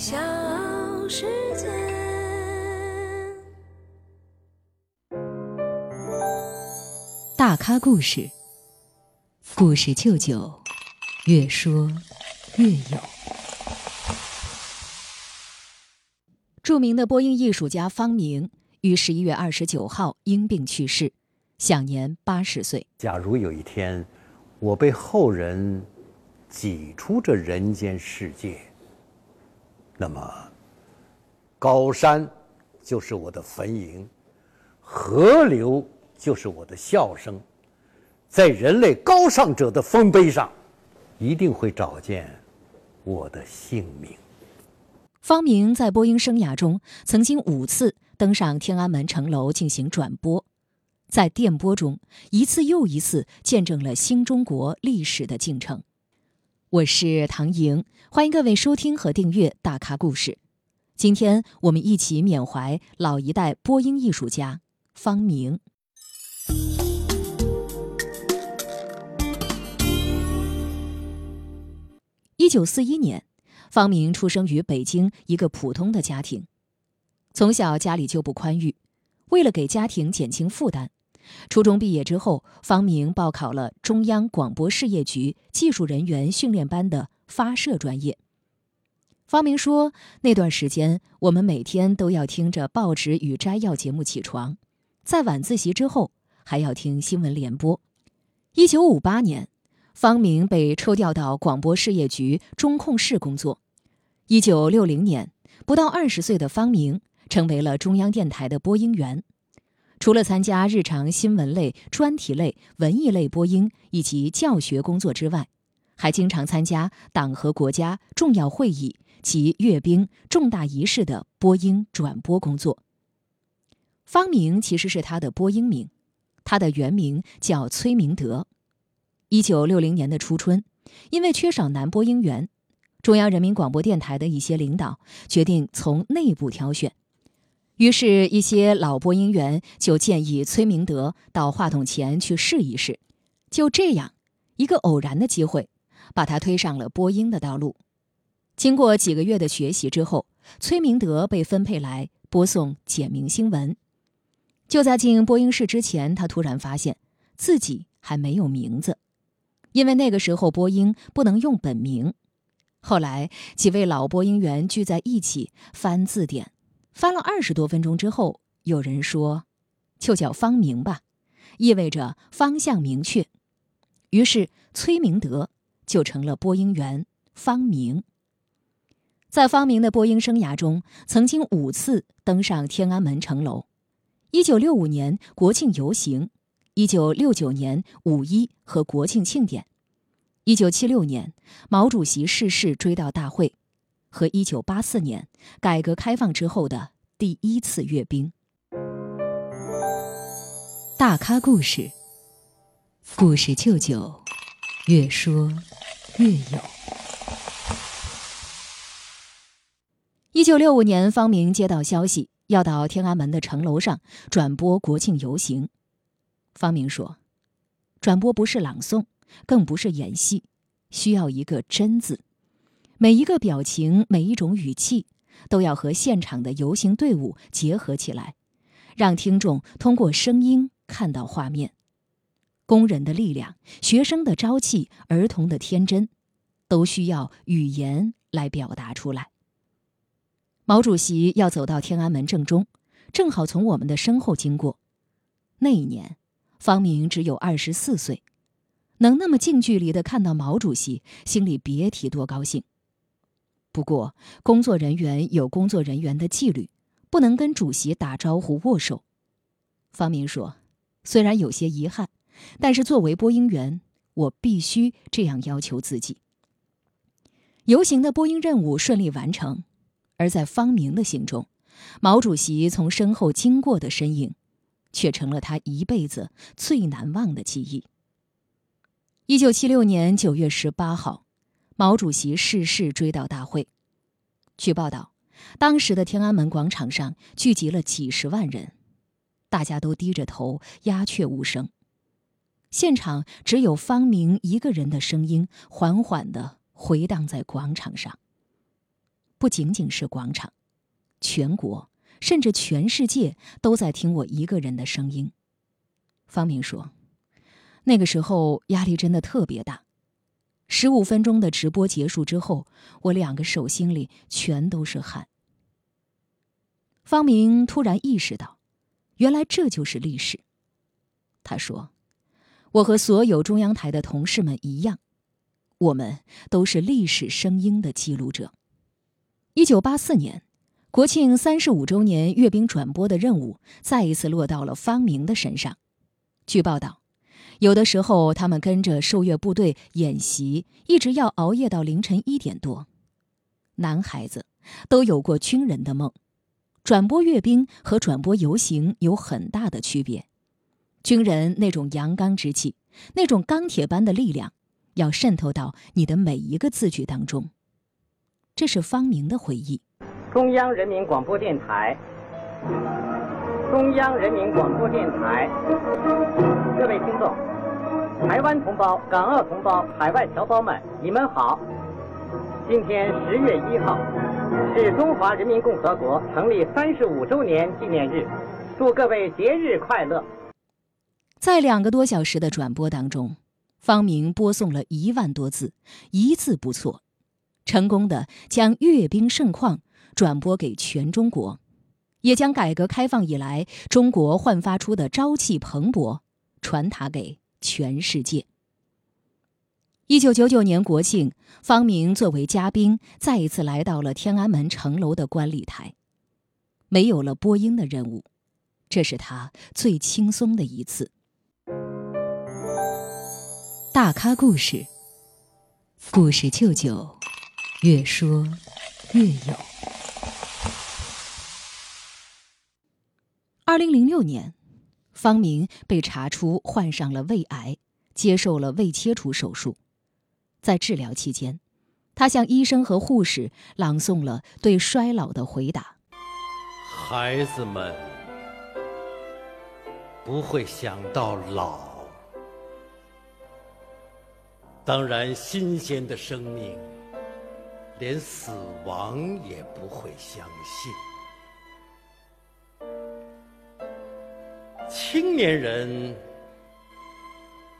小世界。大咖故事，故事舅舅，越说越有。著名的播音艺术家方明于十一月二十九号因病去世，享年八十岁。假如有一天，我被后人挤出这人间世界，那么高山就是我的坟茔，河流就是我的笑声，在人类高尚者的丰碑上，一定会找见我的姓名。方明在播音生涯中曾经五次登上天安门城楼进行转播，在电波中一次又一次见证了新中国历史的进程。我是唐莹，欢迎各位收听和订阅《大咖故事》。今天我们一起缅怀老一代播音艺术家方明。一九四一年，方明出生于北京一个普通的家庭，从小家里就不宽裕，为了给家庭减轻负担，初中毕业之后，方明报考了中央广播事业局技术人员训练班的发射专业。方明说：“那段时间，我们每天都要听着报纸与摘要节目起床，在晚自习之后还要听新闻联播。”一九五八年，方明被抽调到广播事业局中控室工作。一九六零年，不到二十岁的方明成为了中央电台的播音员。除了参加日常新闻类、专题类、文艺类播音以及教学工作之外，还经常参加党和国家重要会议及阅兵重大仪式的播音转播工作。方明其实是他的播音名，他的原名叫崔明德。一九六零年的初春，因为缺少男播音员，中央人民广播电台的一些领导决定从内部挑选。于是，一些老播音员就建议崔明德到话筒前去试一试。就这样，一个偶然的机会，把他推上了播音的道路。经过几个月的学习之后，崔明德被分配来播送简明新闻。就在进播音室之前，他突然发现自己还没有名字，因为那个时候播音不能用本名。后来，几位老播音员聚在一起翻字典。翻了二十多分钟之后，有人说：“就叫方明吧，意味着方向明确。”于是崔明德就成了播音员方明。在方明的播音生涯中，曾经五次登上天安门城楼：一九六五年国庆游行，一九六九年五一和国庆庆典，一九七六年毛主席逝世追悼大会。和一九八四年改革开放之后的第一次阅兵，大咖故事，故事舅舅，越说越有。一九六五年，方明接到消息，要到天安门的城楼上转播国庆游行。方明说：“转播不是朗诵，更不是演戏，需要一个真字。”每一个表情，每一种语气，都要和现场的游行队伍结合起来，让听众通过声音看到画面。工人的力量、学生的朝气、儿童的天真，都需要语言来表达出来。毛主席要走到天安门正中，正好从我们的身后经过。那一年，方明只有二十四岁，能那么近距离的看到毛主席，心里别提多高兴。不过，工作人员有工作人员的纪律，不能跟主席打招呼握手。方明说：“虽然有些遗憾，但是作为播音员，我必须这样要求自己。”游行的播音任务顺利完成，而在方明的心中，毛主席从身后经过的身影，却成了他一辈子最难忘的记忆。一九七六年九月十八号。毛主席逝世追悼大会，据报道，当时的天安门广场上聚集了几十万人，大家都低着头，鸦雀无声。现场只有方明一个人的声音缓缓的回荡在广场上。不仅仅是广场，全国甚至全世界都在听我一个人的声音。方明说：“那个时候压力真的特别大。十五分钟的直播结束之后，我两个手心里全都是汗。”方明突然意识到，原来这就是历史。他说：“我和所有中央台的同事们一样，我们都是历史声音的记录者。”一九八四年，国庆三十五周年阅兵转播的任务再一次落到了方明的身上。据报道，有的时候他们跟着受阅部队演习，一直要熬夜到凌晨一点多。男孩子都有过军人的梦。转播阅兵和转播游行有很大的区别，军人那种阳刚之气，那种钢铁般的力量，要渗透到你的每一个字句当中。这是方明的回忆。中央人民广播电台，中央人民广播电台，各位听众，台湾同胞、港澳同胞、海外侨胞们，你们好！今天十月一号。是中华人民共和国成立三十五周年纪念日，祝各位节日快乐！在两个多小时的转播当中，方明播送了一万多字，一字不错，成功的将阅兵盛况转播给全中国，也将改革开放以来中国焕发出的朝气蓬勃传达给全世界。一九九九年国庆，方明作为嘉宾再一次来到了天安门城楼的观礼台。没有了播音的任务，这是他最轻松的一次。大咖故事，故事舅舅，越说越有。二零零六年，方明被查出患上了胃癌，接受了胃切除手术。在治疗期间，他向医生和护士朗诵了对衰老的回答：“孩子们不会想到老，当然，新鲜的生命连死亡也不会相信。青年人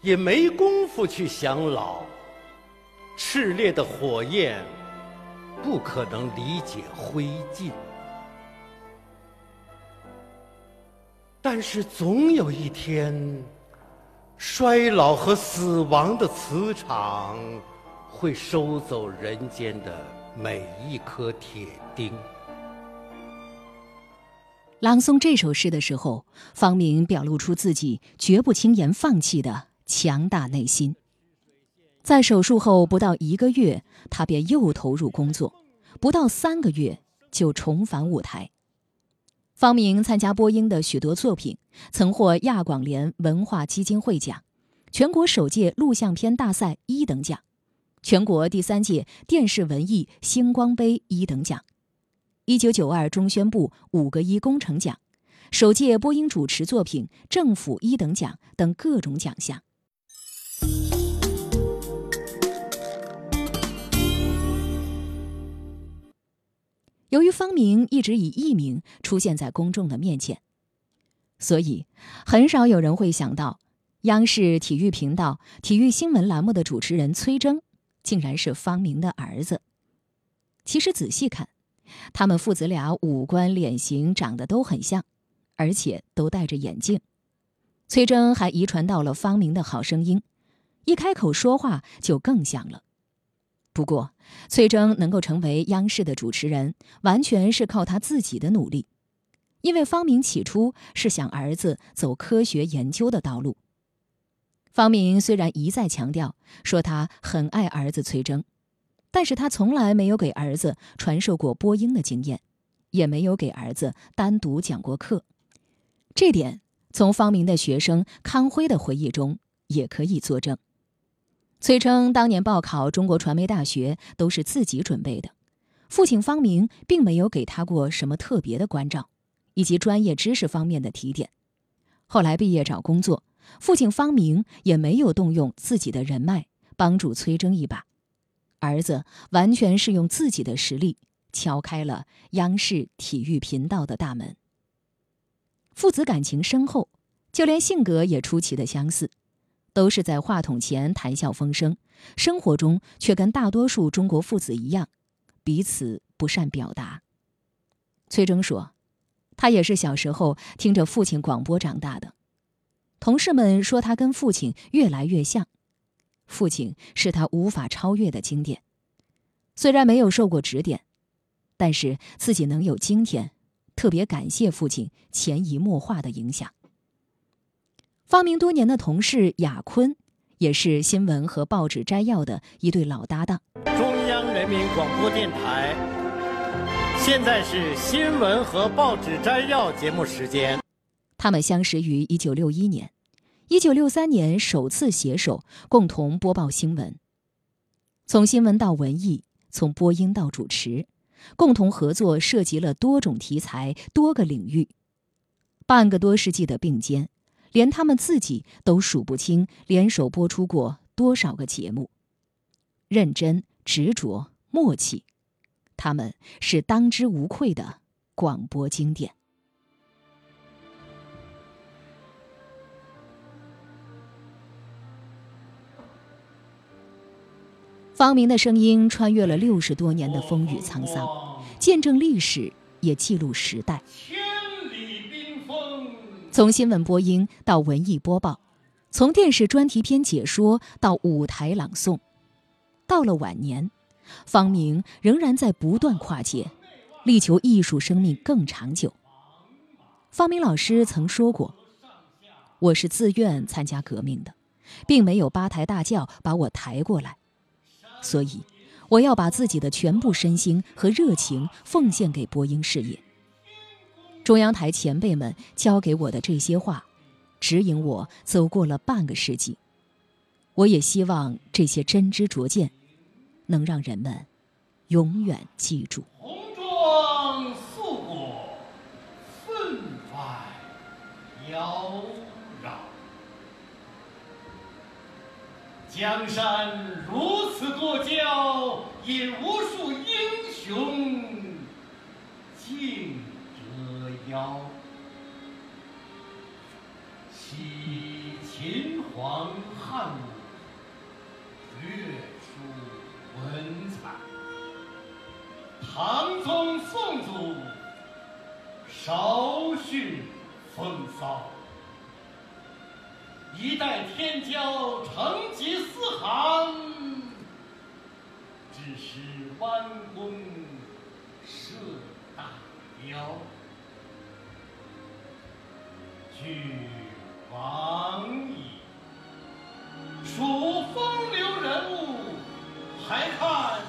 也没工夫去想老。”炽烈的火焰不可能理解灰烬，但是总有一天，衰老和死亡的磁场会收走人间的每一颗铁钉。朗诵这首诗的时候，方明表露出自己绝不轻言放弃的强大内心。在手术后不到一个月，他便又投入工作，不到三个月就重返舞台。方明参加播音的许多作品，曾获亚广联文化基金会奖、全国首届录像片大赛一等奖、全国第三届电视文艺星光杯一等奖、一九九二中宣部五个一工程奖、首届播音主持作品政府一等奖等各种奖项。由于方明一直以艺名出现在公众的面前，所以很少有人会想到，央视体育频道体育新闻栏目的主持人崔征，竟然是方明的儿子。其实仔细看，他们父子俩五官脸型长得都很像，而且都戴着眼镜。崔征还遗传到了方明的好声音，一开口说话就更像了。不过，崔征能够成为央视的主持人，完全是靠他自己的努力。因为方明起初是想儿子走科学研究的道路。方明虽然一再强调说他很爱儿子崔征，但是他从来没有给儿子传授过播音的经验，也没有给儿子单独讲过课。这点从方明的学生康辉的回忆中也可以作证。崔称当年报考中国传媒大学都是自己准备的，父亲方明并没有给他过什么特别的关照，以及专业知识方面的提点。后来毕业找工作，父亲方明也没有动用自己的人脉帮助崔征一把，儿子完全是用自己的实力敲开了央视体育频道的大门。父子感情深厚，就连性格也出奇的相似，都是在话筒前谈笑风生，生活中却跟大多数中国父子一样，彼此不善表达。崔征说：“他也是小时候听着父亲广播长大的。同事们说他跟父亲越来越像，父亲是他无法超越的经典。虽然没有受过指点，但是自己能有今天，特别感谢父亲潜移默化的影响。”发明多年的同事雅坤，也是新闻和报纸摘要的一对老搭档。中央人民广播电台。现在是新闻和报纸摘要节目时间。他们相识于一九六一年，一九六三年首次携手共同播报新闻。从新闻到文艺，从播音到主持，共同合作涉及了多种题材、多个领域。半个多世纪的并肩，连他们自己都数不清联手播出过多少个节目。认真、执着、默契。他们是当之无愧的广播经典。方明的声音穿越了六十多年的风雨沧桑，见证历史，也记录时代。从新闻播音到文艺播报，从电视专题片解说到舞台朗诵，到了晚年。方明仍然在不断跨界，力求艺术生命更长久。方明老师曾说过：“我是自愿参加革命的，并没有八抬大轿把我抬过来，所以我要把自己的全部身心和热情奉献给播音事业。”中央台前辈们教给我的这些话，指引我走过了半个世纪。我也希望这些真知灼见。能让人们永远记住。江山如此多娇，引无数英雄竞折腰。惜秦皇汉武，略输。文采，唐宗宋祖稍逊风骚，一代天骄成吉思汗，只是弯弓射大雕，俱往矣。数风流人物。还看